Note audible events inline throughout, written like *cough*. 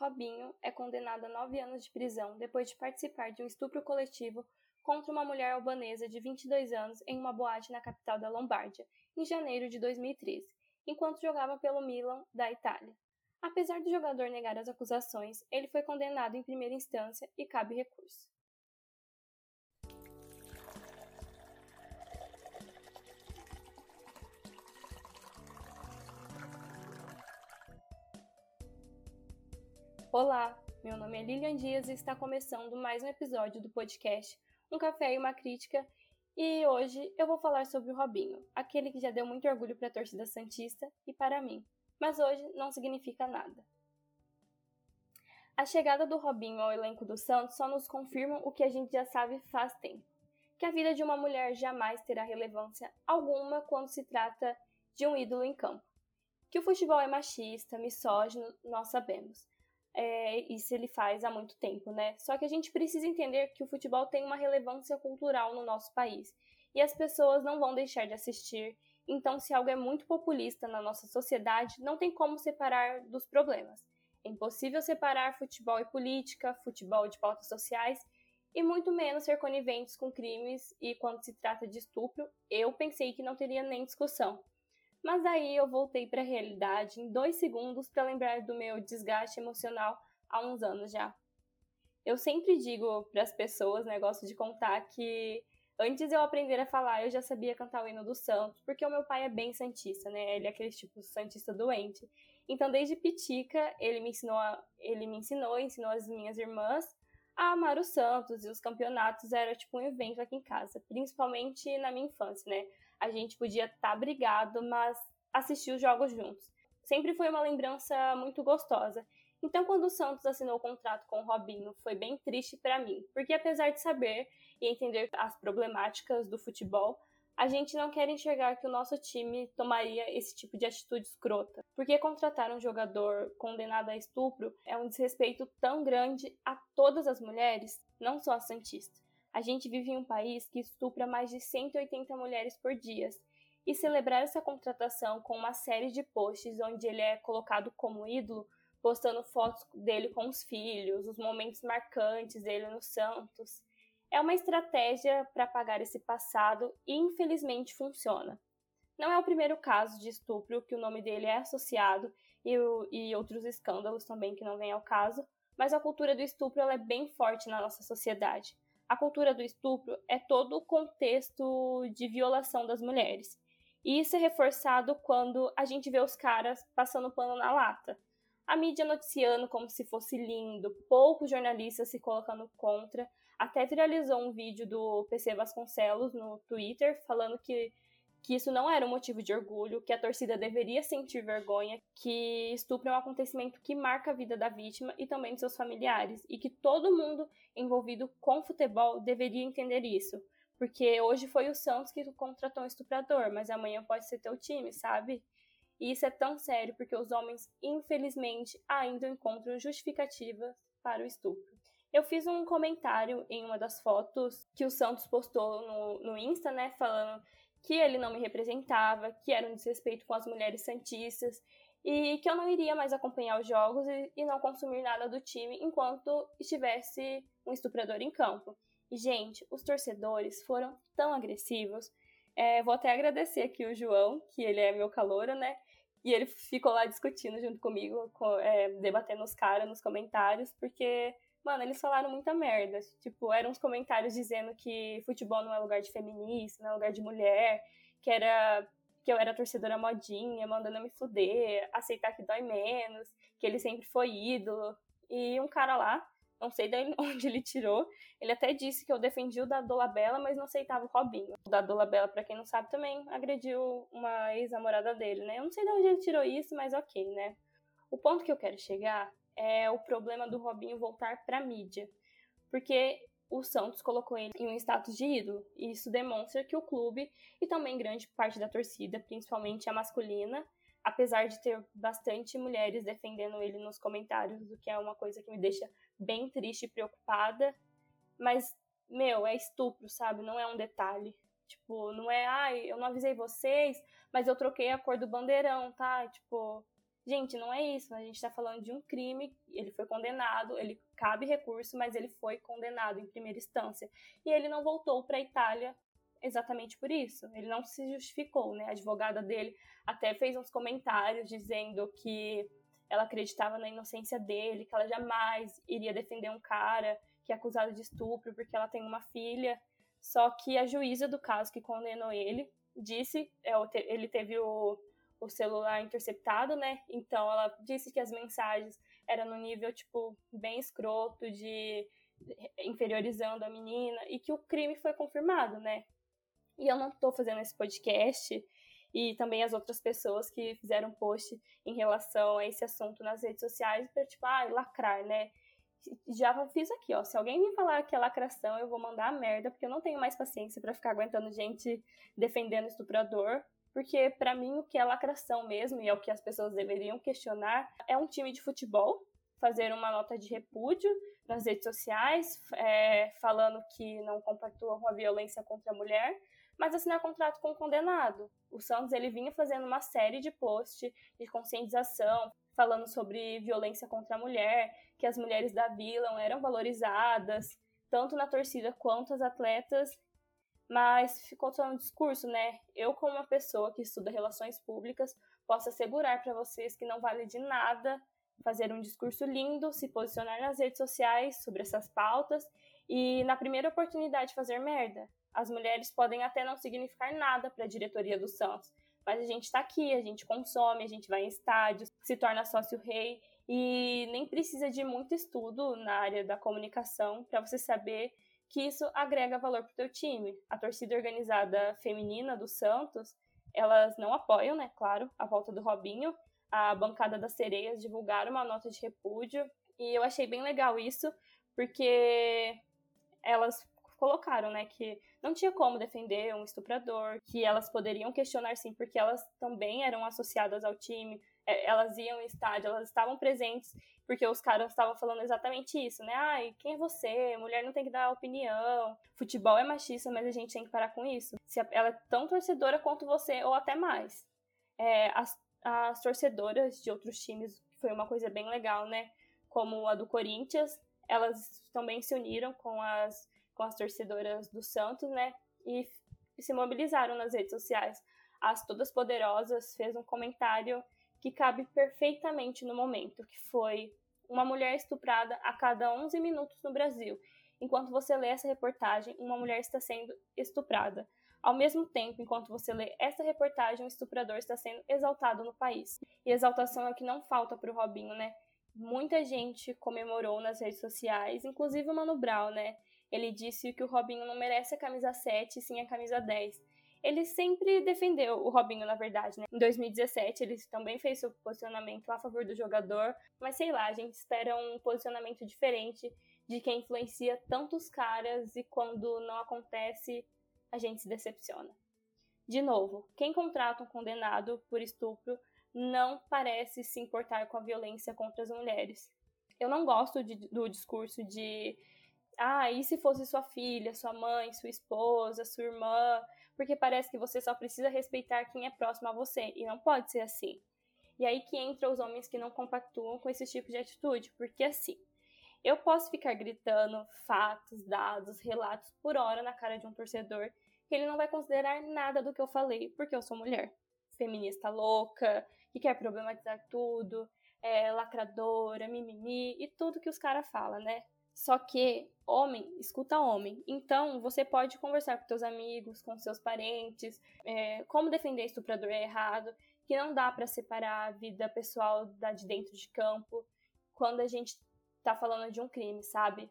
Robinho é condenado a nove anos de prisão depois de participar de um estupro coletivo contra uma mulher albanesa de 22 anos em uma boate na capital da Lombardia, em janeiro de 2013, enquanto jogava pelo Milan da Itália. Apesar do jogador negar as acusações, ele foi condenado em primeira instância e cabe recurso. Olá, meu nome é Lilian Dias e está começando mais um episódio do podcast Um Café e uma Crítica. E hoje eu vou falar sobre o Robinho, aquele que já deu muito orgulho para a torcida Santista e para mim, mas hoje não significa nada. A chegada do Robinho ao elenco do Santos só nos confirma o que a gente já sabe faz tempo: que a vida de uma mulher jamais terá relevância alguma quando se trata de um ídolo em campo. Que o futebol é machista, misógino, nós sabemos é, isso ele faz há muito tempo, né? Só que a gente precisa entender que o futebol tem uma relevância cultural no nosso país e as pessoas não vão deixar de assistir. Então, se algo é muito populista na nossa sociedade, não tem como separar dos problemas. É impossível separar futebol e política, futebol de pautas sociais e muito menos ser coniventes com crimes. E quando se trata de estupro, eu pensei que não teria nem discussão. Mas aí eu voltei para a realidade em dois segundos para lembrar do meu desgaste emocional há uns anos já. Eu sempre digo para as pessoas, né, gosto de contar que antes eu aprender a falar, eu já sabia cantar o hino do Santos, porque o meu pai é bem santista, né? Ele é aquele tipo santista doente. Então, desde pitica, ele me ensinou, ele me ensinou, ensinou as minhas irmãs a amar o Santos e os campeonatos era tipo um evento aqui em casa, principalmente na minha infância, né? A gente podia estar tá brigado, mas assistir os jogos juntos. Sempre foi uma lembrança muito gostosa. Então, quando o Santos assinou o contrato com o Robinho, foi bem triste para mim, porque apesar de saber e entender as problemáticas do futebol, a gente não quer enxergar que o nosso time tomaria esse tipo de atitude escrota. Porque contratar um jogador condenado a estupro é um desrespeito tão grande a todas as mulheres, não só a Santista. A gente vive em um país que estupra mais de 180 mulheres por dia. E celebrar essa contratação com uma série de posts onde ele é colocado como ídolo, postando fotos dele com os filhos, os momentos marcantes dele no Santos, é uma estratégia para apagar esse passado e infelizmente funciona. Não é o primeiro caso de estupro que o nome dele é associado e, e outros escândalos também que não vêm ao caso, mas a cultura do estupro é bem forte na nossa sociedade a cultura do estupro é todo o contexto de violação das mulheres. E isso é reforçado quando a gente vê os caras passando pano na lata. A mídia noticiando como se fosse lindo, poucos jornalistas se colocando contra. Até viralizou um vídeo do PC Vasconcelos no Twitter falando que que isso não era um motivo de orgulho, que a torcida deveria sentir vergonha, que estupro é um acontecimento que marca a vida da vítima e também de seus familiares, e que todo mundo envolvido com futebol deveria entender isso. Porque hoje foi o Santos que contratou um estuprador, mas amanhã pode ser teu time, sabe? E isso é tão sério porque os homens, infelizmente, ainda encontram justificativas para o estupro. Eu fiz um comentário em uma das fotos que o Santos postou no, no Insta, né, falando que ele não me representava, que era um desrespeito com as mulheres santistas e que eu não iria mais acompanhar os jogos e, e não consumir nada do time enquanto estivesse um estuprador em campo. E, gente, os torcedores foram tão agressivos. É, vou até agradecer aqui o João, que ele é meu calouro, né? E ele ficou lá discutindo junto comigo, com, é, debatendo os caras nos comentários, porque Mano, eles falaram muita merda. Tipo, eram uns comentários dizendo que futebol não é lugar de feminista, não é lugar de mulher, que era que eu era torcedora modinha, mandando me fuder, aceitar que dói menos, que ele sempre foi ídolo. E um cara lá, não sei de *laughs* onde ele tirou, ele até disse que eu defendi o da Dolabella, mas não aceitava o Robinho. O da Dolabella, pra quem não sabe, também agrediu uma ex-namorada dele, né? Eu não sei de onde ele tirou isso, mas ok, né? O ponto que eu quero chegar é o problema do Robinho voltar para a mídia, porque o Santos colocou ele em um status de ídolo, e isso demonstra que o clube e também grande parte da torcida, principalmente a masculina, apesar de ter bastante mulheres defendendo ele nos comentários, o que é uma coisa que me deixa bem triste e preocupada, mas meu, é estupro, sabe? Não é um detalhe. Tipo, não é, ai, eu não avisei vocês, mas eu troquei a cor do bandeirão, tá? Tipo, Gente, não é isso. A gente está falando de um crime, ele foi condenado, ele cabe recurso, mas ele foi condenado em primeira instância. E ele não voltou para a Itália exatamente por isso. Ele não se justificou, né? A advogada dele até fez uns comentários dizendo que ela acreditava na inocência dele, que ela jamais iria defender um cara que é acusado de estupro porque ela tem uma filha. Só que a juíza do caso que condenou ele disse, é, ele teve o, o celular interceptado, né? Então ela disse que as mensagens eram no nível, tipo, bem escroto, de inferiorizando a menina, e que o crime foi confirmado, né? E eu não tô fazendo esse podcast, e também as outras pessoas que fizeram post em relação a esse assunto nas redes sociais, para, tipo, ah, lacrar, né? já fiz aqui, ó. Se alguém me falar que é lacração, eu vou mandar a merda, porque eu não tenho mais paciência para ficar aguentando gente defendendo estuprador. Porque para mim o que é lacração mesmo, e é o que as pessoas deveriam questionar, é um time de futebol fazer uma nota de repúdio nas redes sociais, é, falando que não compactuam com a violência contra a mulher, mas assinar contrato com o condenado. O Santos ele vinha fazendo uma série de posts de conscientização, falando sobre violência contra a mulher, que as mulheres da vila eram valorizadas, tanto na torcida quanto as atletas, mas ficou só um discurso, né? Eu, como uma pessoa que estuda relações públicas, posso assegurar para vocês que não vale de nada fazer um discurso lindo, se posicionar nas redes sociais sobre essas pautas e, na primeira oportunidade, fazer merda. As mulheres podem até não significar nada para a diretoria do Santos, mas a gente está aqui, a gente consome, a gente vai em estádios, se torna sócio rei e nem precisa de muito estudo na área da comunicação para você saber que isso agrega valor para o teu time. A torcida organizada feminina do Santos, elas não apoiam, né, claro, a volta do Robinho. A bancada das sereias divulgaram uma nota de repúdio e eu achei bem legal isso, porque elas colocaram, né, que não tinha como defender um estuprador, que elas poderiam questionar sim, porque elas também eram associadas ao time, elas iam ao estádio, elas estavam presentes, porque os caras estavam falando exatamente isso, né? Ai, quem é você? Mulher não tem que dar opinião. Futebol é machista, mas a gente tem que parar com isso. Se ela é tão torcedora quanto você, ou até mais. É, as, as torcedoras de outros times, foi uma coisa bem legal, né? Como a do Corinthians, elas também se uniram com as com as torcedoras do Santos, né? E se mobilizaram nas redes sociais. As Todas Poderosas fez um comentário que cabe perfeitamente no momento, que foi uma mulher estuprada a cada 11 minutos no Brasil. Enquanto você lê essa reportagem, uma mulher está sendo estuprada. Ao mesmo tempo, enquanto você lê essa reportagem, o estuprador está sendo exaltado no país. E exaltação é o que não falta para o Robinho, né? Muita gente comemorou nas redes sociais, inclusive o Mano Brown, né? Ele disse que o Robinho não merece a camisa 7, sim a camisa 10. Ele sempre defendeu o Robinho, na verdade, né? Em 2017, ele também fez seu posicionamento a favor do jogador, mas sei lá, a gente espera um posicionamento diferente de quem influencia tantos caras e quando não acontece, a gente se decepciona. De novo, quem contrata um condenado por estupro não parece se importar com a violência contra as mulheres. Eu não gosto de, do discurso de ah, e se fosse sua filha, sua mãe, sua esposa, sua irmã? Porque parece que você só precisa respeitar quem é próximo a você, e não pode ser assim. E aí que entra os homens que não compactuam com esse tipo de atitude, porque assim, eu posso ficar gritando fatos, dados, relatos por hora na cara de um torcedor que ele não vai considerar nada do que eu falei, porque eu sou mulher. Feminista louca, que quer problematizar tudo, é, lacradora, mimimi e tudo que os caras falam, né? Só que homem escuta homem. Então, você pode conversar com seus amigos, com seus parentes, é, como defender estuprador é errado, que não dá para separar a vida pessoal da de dentro de campo quando a gente tá falando de um crime, sabe?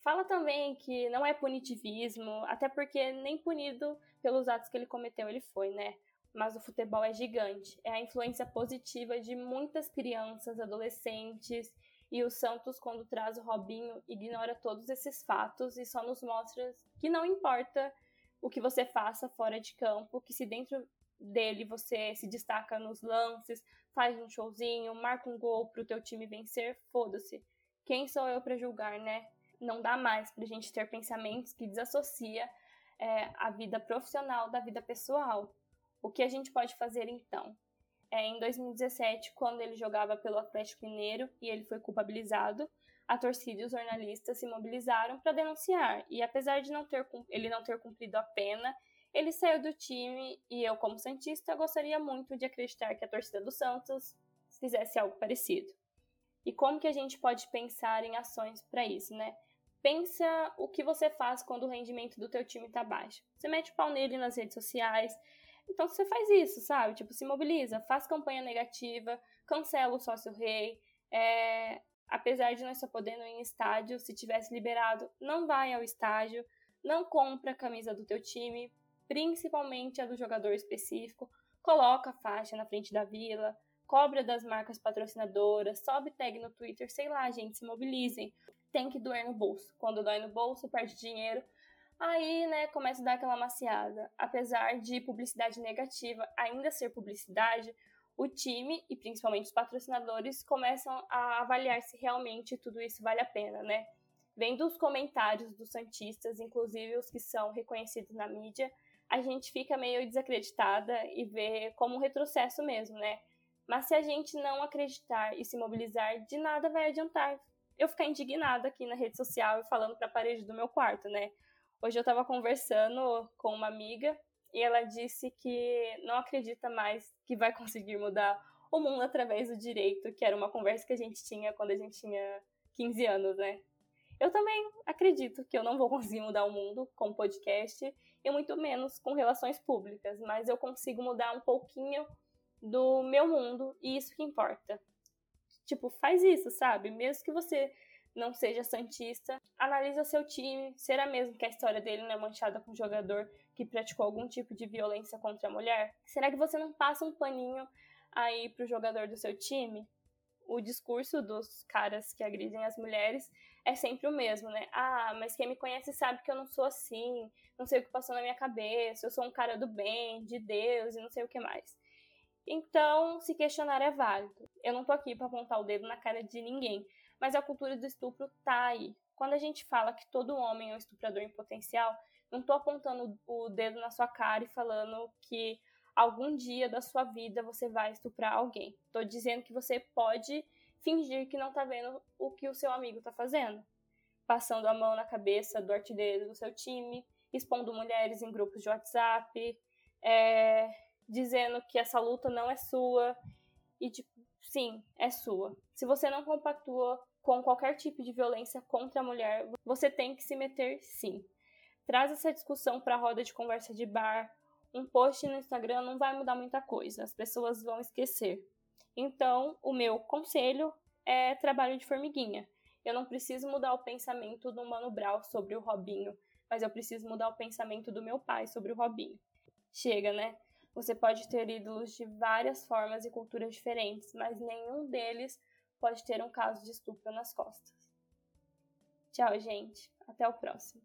Fala também que não é punitivismo, até porque nem punido pelos atos que ele cometeu ele foi, né? Mas o futebol é gigante. É a influência positiva de muitas crianças, adolescentes e o Santos, quando traz o Robinho, ignora todos esses fatos e só nos mostra que não importa o que você faça fora de campo, que se dentro dele você se destaca nos lances, faz um showzinho, marca um gol pro teu time vencer, foda-se. Quem sou eu para julgar, né? Não dá mais pra gente ter pensamentos que desassocia é, a vida profissional da vida pessoal. O que a gente pode fazer então? É, em 2017, quando ele jogava pelo Atlético Mineiro e ele foi culpabilizado, a torcida e os jornalistas se mobilizaram para denunciar. E apesar de não ter, ele não ter cumprido a pena, ele saiu do time e eu, como Santista, gostaria muito de acreditar que a torcida do Santos fizesse algo parecido. E como que a gente pode pensar em ações para isso, né? Pensa o que você faz quando o rendimento do teu time está baixo. Você mete o pau nele nas redes sociais. Então você faz isso, sabe? Tipo, se mobiliza, faz campanha negativa, cancela o sócio rei, é, apesar de não estar podendo ir em estádio, se tivesse liberado, não vai ao estádio, não compra a camisa do teu time, principalmente a do jogador específico, coloca a faixa na frente da vila, cobra das marcas patrocinadoras, sobe tag no Twitter, sei lá, gente, se mobilizem. Tem que doer no bolso. Quando dói no bolso, perde dinheiro. Aí, né, começa a dar aquela maciada. Apesar de publicidade negativa ainda ser publicidade, o time e principalmente os patrocinadores começam a avaliar se realmente tudo isso vale a pena, né? Vendo os comentários dos Santistas, inclusive os que são reconhecidos na mídia, a gente fica meio desacreditada e vê como um retrocesso mesmo, né? Mas se a gente não acreditar e se mobilizar, de nada vai adiantar eu ficar indignada aqui na rede social e falando para a parede do meu quarto, né? Hoje eu estava conversando com uma amiga e ela disse que não acredita mais que vai *laughs* conseguir mudar o mundo através do direito, que era uma conversa que a gente tinha quando a gente tinha 15 anos, né? Eu também acredito que eu não vou *laughs* conseguir mudar o mundo com podcast e muito menos com relações públicas, mas eu consigo mudar um pouquinho do meu mundo e isso que importa. Tipo, faz isso, sabe? Mesmo que você não seja santista, analisa seu time. Será mesmo que a história dele não é manchada com um jogador que praticou algum tipo de violência contra a mulher? Será que você não passa um paninho aí pro jogador do seu time? O discurso dos caras que agridem as mulheres é sempre o mesmo, né? Ah, mas quem me conhece sabe que eu não sou assim, não sei o que passou na minha cabeça, eu sou um cara do bem, de Deus e não sei o que mais. Então, se questionar é válido. Eu não tô aqui para apontar o dedo na cara de ninguém, mas a cultura do estupro tá aí. Quando a gente fala que todo homem é um estuprador em potencial, não tô apontando o dedo na sua cara e falando que algum dia da sua vida você vai estuprar alguém. Tô dizendo que você pode fingir que não tá vendo o que o seu amigo tá fazendo. Passando a mão na cabeça do artilheiro do seu time, expondo mulheres em grupos de WhatsApp, é, dizendo que essa luta não é sua e tipo, sim, é sua. Se você não compactua com qualquer tipo de violência contra a mulher, você tem que se meter sim. Traz essa discussão para a roda de conversa de bar. Um post no Instagram não vai mudar muita coisa, as pessoas vão esquecer. Então, o meu conselho é trabalho de formiguinha. Eu não preciso mudar o pensamento do Mano Brown sobre o Robinho, mas eu preciso mudar o pensamento do meu pai sobre o Robinho. Chega, né? Você pode ter ídolos de várias formas e culturas diferentes, mas nenhum deles pode ter um caso de estupro nas costas. Tchau, gente. Até o próximo.